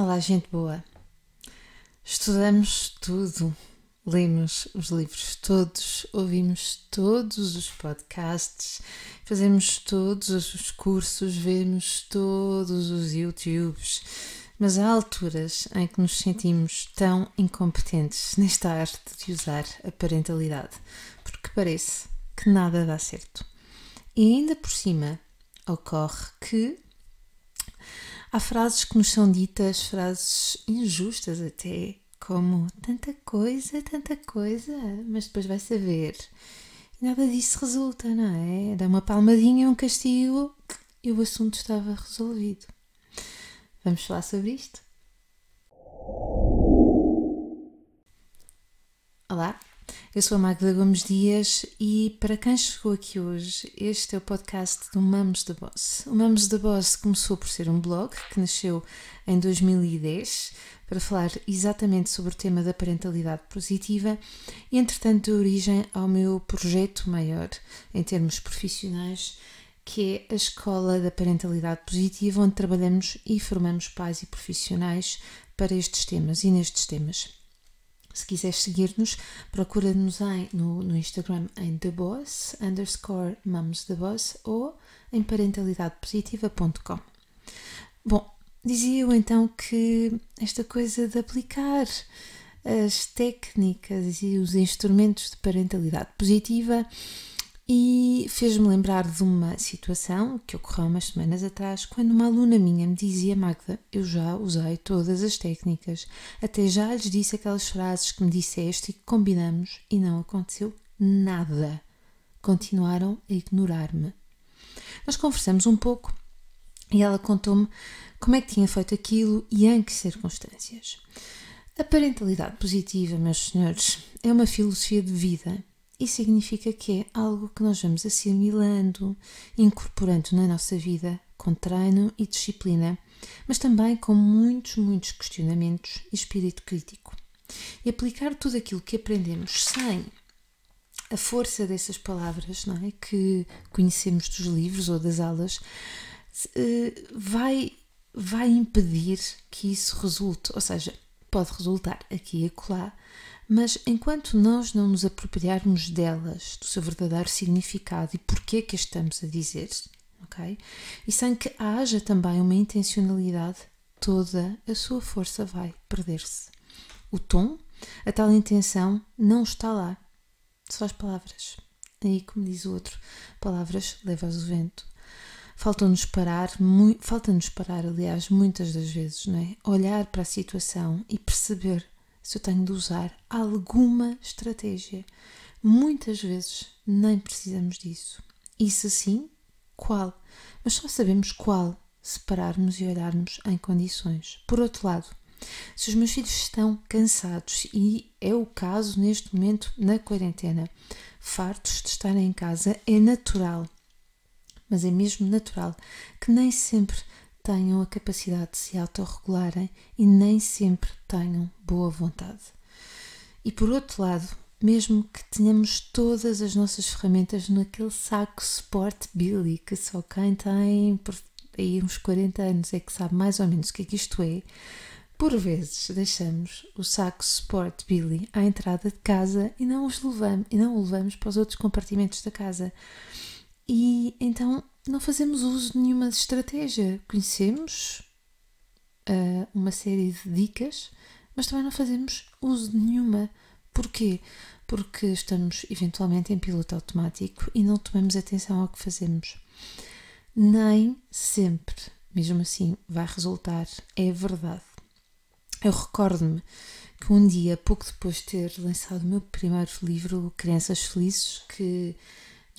Olá, gente boa. Estudamos tudo, lemos os livros todos, ouvimos todos os podcasts, fazemos todos os cursos, vemos todos os YouTubes. Mas há alturas em que nos sentimos tão incompetentes nesta arte de usar a parentalidade, porque parece que nada dá certo. E ainda por cima ocorre que Há frases que nos são ditas, frases injustas até, como tanta coisa, tanta coisa, mas depois vai saber. Nada disso resulta, não é? Dá uma palmadinha, um castigo e o assunto estava resolvido. Vamos falar sobre isto? Olá, eu sou a Magda Gomes Dias e para quem chegou aqui hoje, este é o podcast do Mamos da Boss. O Mamos da Boss começou por ser um blog que nasceu em 2010 para falar exatamente sobre o tema da parentalidade positiva e, entretanto, deu origem ao meu projeto maior em termos profissionais, que é a Escola da Parentalidade Positiva, onde trabalhamos e formamos pais e profissionais para estes temas e nestes temas. Se quiseres seguir-nos, procura-nos no, no Instagram em TheBoss, underscore boss ou em parentalidadepositiva.com. Bom, dizia eu então que esta coisa de aplicar as técnicas e os instrumentos de parentalidade positiva e fez-me lembrar de uma situação que ocorreu umas semanas atrás, quando uma aluna minha me dizia: Magda, eu já usei todas as técnicas, até já lhes disse aquelas frases que me disseste e que combinamos e não aconteceu nada. Continuaram a ignorar-me. Nós conversamos um pouco e ela contou-me como é que tinha feito aquilo e em que circunstâncias. A parentalidade positiva, meus senhores, é uma filosofia de vida isso significa que é algo que nós vamos assimilando, incorporando na nossa vida com treino e disciplina, mas também com muitos, muitos questionamentos e espírito crítico. E aplicar tudo aquilo que aprendemos sem a força dessas palavras não é, que conhecemos dos livros ou das aulas eh, vai, vai impedir que isso resulte, ou seja, pode resultar aqui e acolá, mas enquanto nós não nos apropriarmos delas, do seu verdadeiro significado e porquê que estamos a dizer, ok? E sem que haja também uma intencionalidade, toda a sua força vai perder-se. O tom, a tal intenção, não está lá. Só as palavras. Aí, como diz o outro, palavras levas o vento. Falta-nos parar, falta-nos parar, aliás, muitas das vezes, não é? Olhar para a situação e perceber se eu tenho de usar alguma estratégia. Muitas vezes nem precisamos disso. Isso sim, qual? Mas só sabemos qual se pararmos e olharmos em condições. Por outro lado, se os meus filhos estão cansados, e é o caso neste momento na quarentena, fartos de estarem em casa, é natural, mas é mesmo natural que nem sempre tenham a capacidade de se autorregularem e nem sempre tenham boa vontade. E por outro lado, mesmo que tenhamos todas as nossas ferramentas naquele saco Sport Billy, que só quem tem por aí uns 40 anos é que sabe mais ou menos o que é que isto é, por vezes deixamos o saco Sport Billy à entrada de casa e não, os levamos, e não o levamos para os outros compartimentos da casa. E então não fazemos uso de nenhuma estratégia. Conhecemos uh, uma série de dicas, mas também não fazemos uso de nenhuma. Porquê? Porque estamos eventualmente em piloto automático e não tomamos atenção ao que fazemos. Nem sempre, mesmo assim, vai resultar. É verdade. Eu recordo-me que um dia, pouco depois de ter lançado o meu primeiro livro, Crianças Felizes, que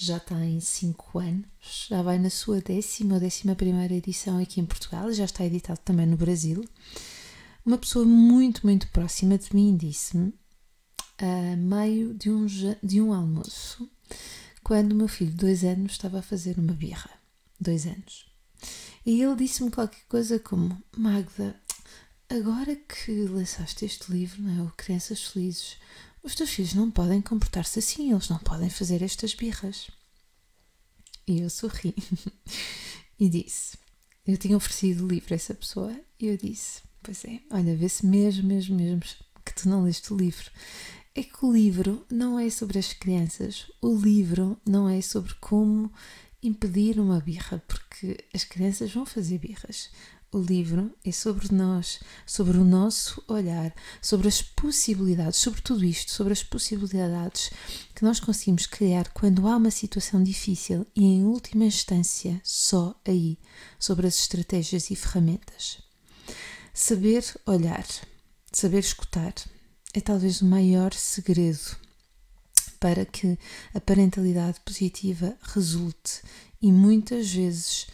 já tem 5 anos, já vai na sua décima ou décima primeira edição aqui em Portugal, já está editado também no Brasil. Uma pessoa muito, muito próxima de mim disse-me, a meio de um, de um almoço, quando o meu filho de dois anos estava a fazer uma birra. Dois anos. E ele disse-me qualquer coisa como: Magda, agora que lançaste este livro, não é? O Crianças Felizes, os teus filhos não podem comportar-se assim, eles não podem fazer estas birras. E eu sorri e disse: Eu tinha oferecido o livro a essa pessoa e eu disse: Pois é, olha, vê-se mesmo, mesmo, mesmo que tu não leste o livro. É que o livro não é sobre as crianças, o livro não é sobre como impedir uma birra, porque as crianças vão fazer birras. O livro é sobre nós, sobre o nosso olhar, sobre as possibilidades, sobre tudo isto, sobre as possibilidades que nós conseguimos criar quando há uma situação difícil e, em última instância, só aí, sobre as estratégias e ferramentas. Saber olhar, saber escutar é talvez o maior segredo para que a parentalidade positiva resulte e muitas vezes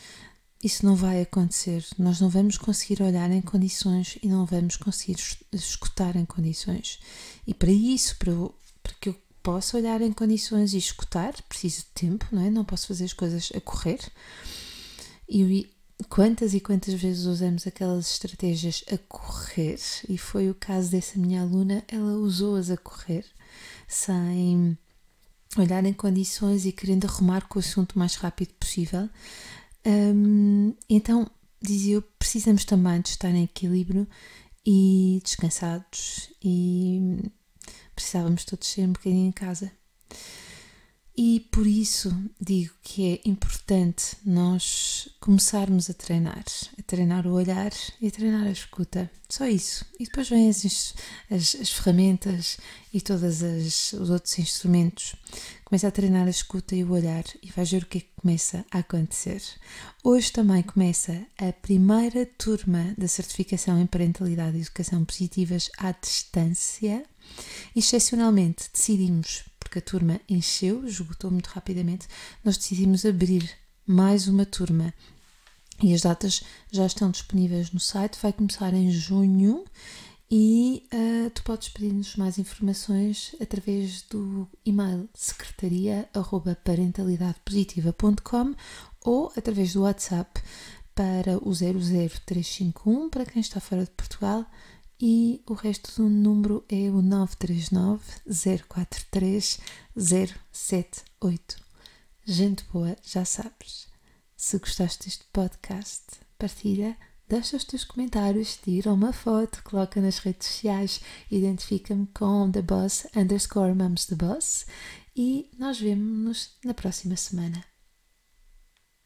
isso não vai acontecer. Nós não vamos conseguir olhar em condições e não vamos conseguir escutar em condições. E para isso, para, para que eu possa olhar em condições e escutar, preciso de tempo, não é? Não posso fazer as coisas a correr. E quantas e quantas vezes usamos aquelas estratégias a correr? E foi o caso dessa minha aluna, ela usou-as a correr, sem olhar em condições e querendo arrumar com o assunto o mais rápido possível. Então, dizia eu, precisamos também de estar em equilíbrio e descansados e precisávamos todos ser um bocadinho em casa. E por isso digo que é importante nós começarmos a treinar, a treinar o olhar e a treinar a escuta. Só isso. E depois vêm as, as, as ferramentas e todos os outros instrumentos. Começa a treinar a escuta e o olhar e vais ver o que é que começa a acontecer. Hoje também começa a primeira turma da certificação em parentalidade e educação positivas à distância. Excepcionalmente decidimos porque a turma encheu, esgotou muito rapidamente, nós decidimos abrir mais uma turma e as datas já estão disponíveis no site. Vai começar em junho e uh, tu podes pedir-nos mais informações através do e-mail secretaria.parentalidadepositiva.com ou através do WhatsApp para o 00351 para quem está fora de Portugal e o resto do número é o 939 043 078. Gente boa, já sabes. Se gostaste deste podcast, partilha, deixa os teus comentários, tira uma foto, coloca nas redes sociais, identifica-me com The Boss underscore Mums The Boss e nós vemos-nos na próxima semana.